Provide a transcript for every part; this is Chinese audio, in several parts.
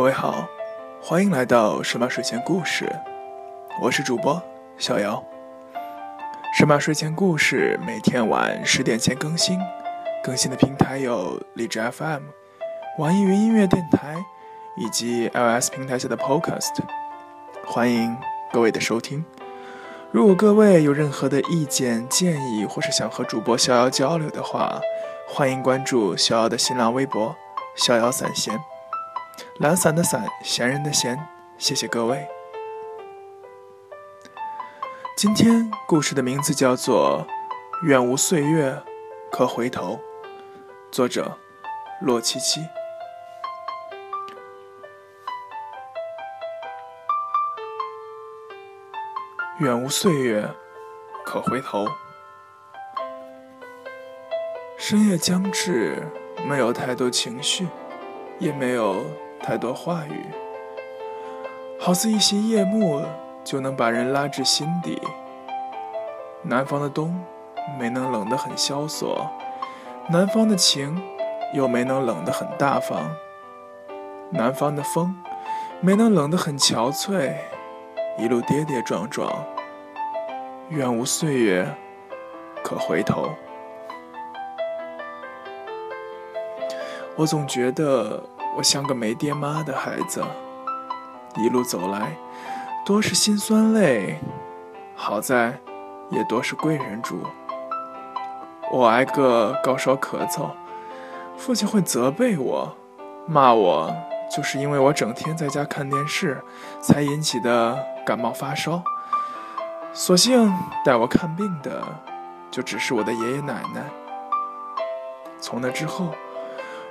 各位好，欢迎来到神马睡前故事，我是主播小姚。神马睡前故事每天晚十点前更新，更新的平台有荔枝 FM、网易云音乐电台以及 iOS 平台下的 Podcast，欢迎各位的收听。如果各位有任何的意见建议，或是想和主播逍遥交流的话，欢迎关注逍遥的新浪微博“逍遥散闲”。懒散的散，闲人的闲，谢谢各位。今天故事的名字叫做《愿无岁月可回头》，作者洛七七。愿无岁月可回头，深夜将至，没有太多情绪，也没有。太多话语，好似一些夜幕，就能把人拉至心底。南方的冬没能冷得很萧索，南方的情又没能冷得很大方。南方的风没能冷得很憔悴，一路跌跌撞撞。愿无岁月可回头。我总觉得。我像个没爹妈的孩子，一路走来，多是辛酸泪，好在也多是贵人助。我挨个高烧咳嗽，父亲会责备我，骂我，就是因为我整天在家看电视才引起的感冒发烧。所幸带我看病的，就只是我的爷爷奶奶。从那之后。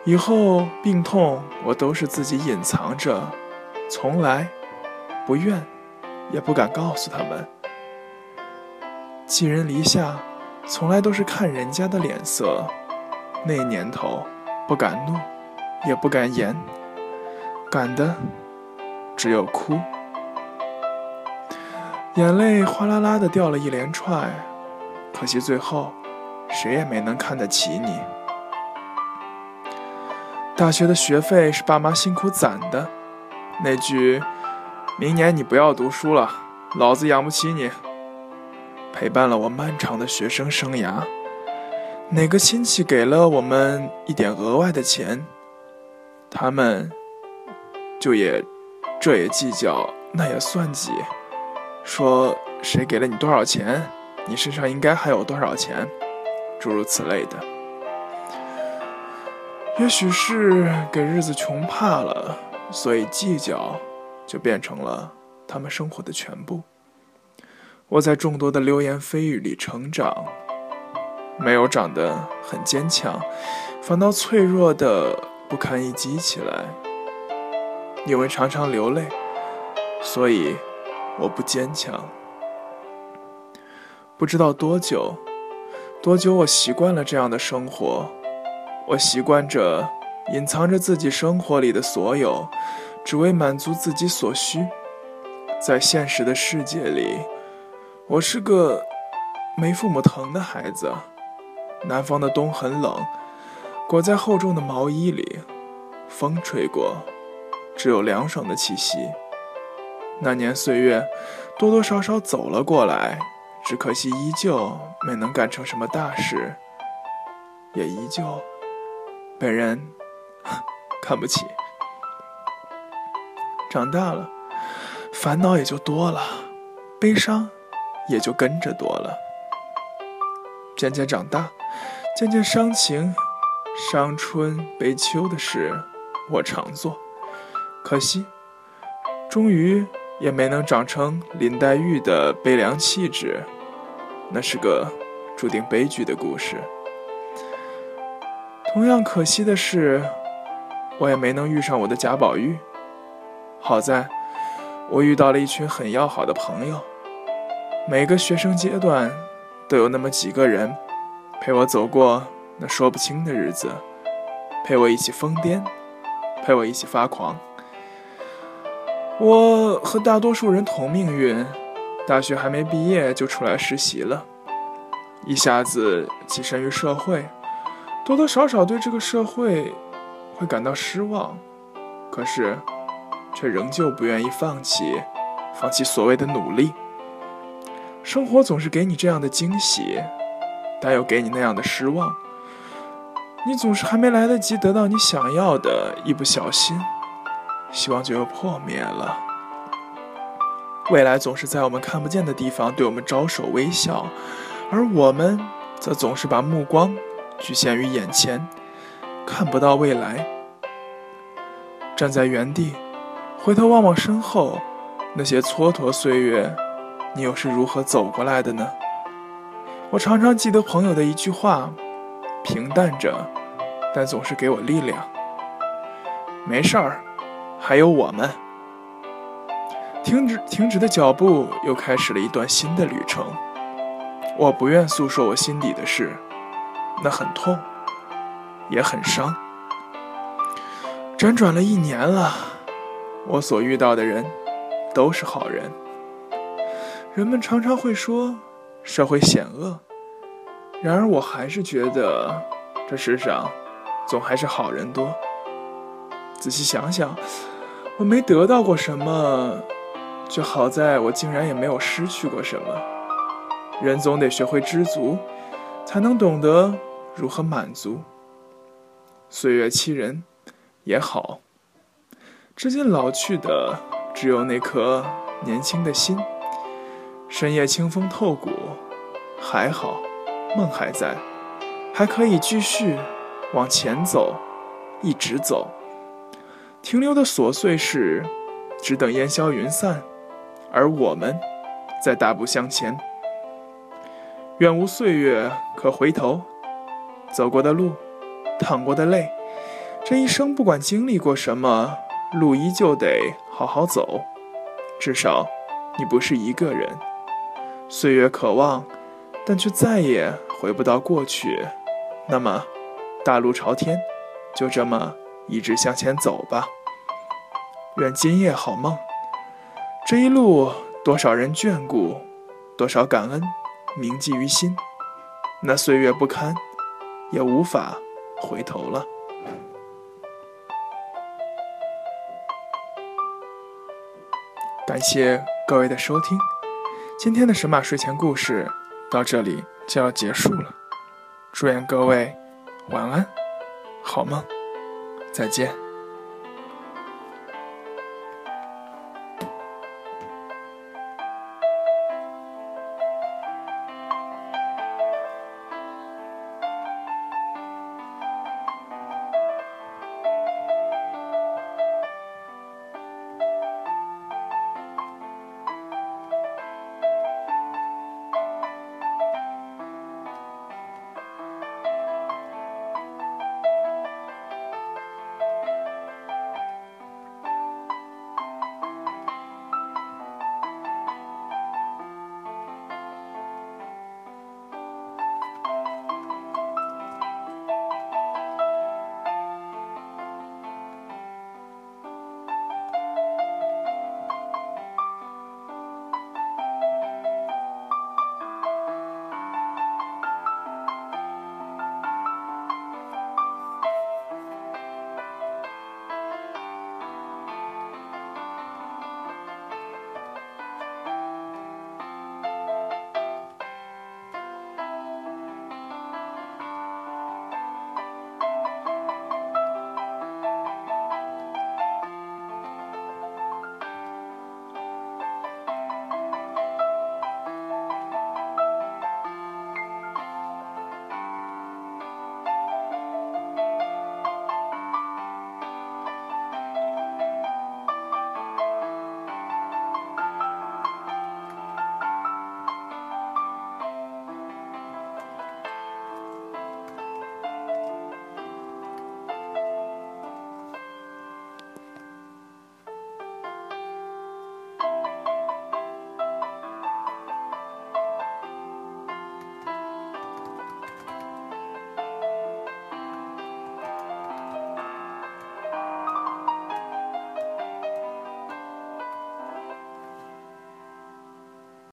以后病痛，我都是自己隐藏着，从来不愿，也不敢告诉他们。寄人篱下，从来都是看人家的脸色。那年头，不敢怒，也不敢言，敢的只有哭。眼泪哗啦啦的掉了一连串，可惜最后，谁也没能看得起你。大学的学费是爸妈辛苦攒的，那句“明年你不要读书了，老子养不起你”，陪伴了我漫长的学生生涯。哪个亲戚给了我们一点额外的钱，他们就也这也计较，那也算计，说谁给了你多少钱，你身上应该还有多少钱，诸如此类的。也许是给日子穷怕了，所以计较就变成了他们生活的全部。我在众多的流言蜚语里成长，没有长得很坚强，反倒脆弱的不堪一击起来。因为常常流泪，所以我不坚强。不知道多久，多久我习惯了这样的生活。我习惯着隐藏着自己生活里的所有，只为满足自己所需。在现实的世界里，我是个没父母疼的孩子。南方的冬很冷，裹在厚重的毛衣里，风吹过，只有凉爽的气息。那年岁月，多多少少走了过来，只可惜依旧没能干成什么大事，也依旧。被人看不起，长大了，烦恼也就多了，悲伤也就跟着多了。渐渐长大，渐渐伤情，伤春悲秋的事我常做，可惜，终于也没能长成林黛玉的悲凉气质，那是个注定悲剧的故事。同样可惜的是，我也没能遇上我的贾宝玉。好在，我遇到了一群很要好的朋友。每个学生阶段，都有那么几个人，陪我走过那说不清的日子，陪我一起疯癫，陪我一起发狂。我和大多数人同命运，大学还没毕业就出来实习了，一下子跻身于社会。多多少少对这个社会会感到失望，可是却仍旧不愿意放弃，放弃所谓的努力。生活总是给你这样的惊喜，但又给你那样的失望。你总是还没来得及得到你想要的，一不小心，希望就又破灭了。未来总是在我们看不见的地方对我们招手微笑，而我们则总是把目光局限于眼前，看不到未来。站在原地，回头望望身后，那些蹉跎岁月。你又是如何走过来的呢？我常常记得朋友的一句话，平淡着，但总是给我力量。没事儿，还有我们。停止，停止的脚步又开始了一段新的旅程。我不愿诉说我心底的事，那很痛，也很伤。辗转了一年了，我所遇到的人，都是好人。人们常常会说社会险恶，然而我还是觉得这世上总还是好人多。仔细想想，我没得到过什么，就好在我竟然也没有失去过什么。人总得学会知足，才能懂得如何满足。岁月欺人也好，至今老去的只有那颗年轻的心。深夜清风透骨，还好，梦还在，还可以继续往前走，一直走。停留的琐碎事，只等烟消云散，而我们在大步向前。愿无岁月可回头，走过的路，淌过的泪，这一生不管经历过什么，路依旧得好好走。至少，你不是一个人。岁月可望，但却再也回不到过去。那么，大路朝天，就这么一直向前走吧。愿今夜好梦。这一路，多少人眷顾，多少感恩铭记于心。那岁月不堪，也无法回头了。感谢各位的收听。今天的神马睡前故事到这里就要结束了，祝愿各位晚安，好梦，再见。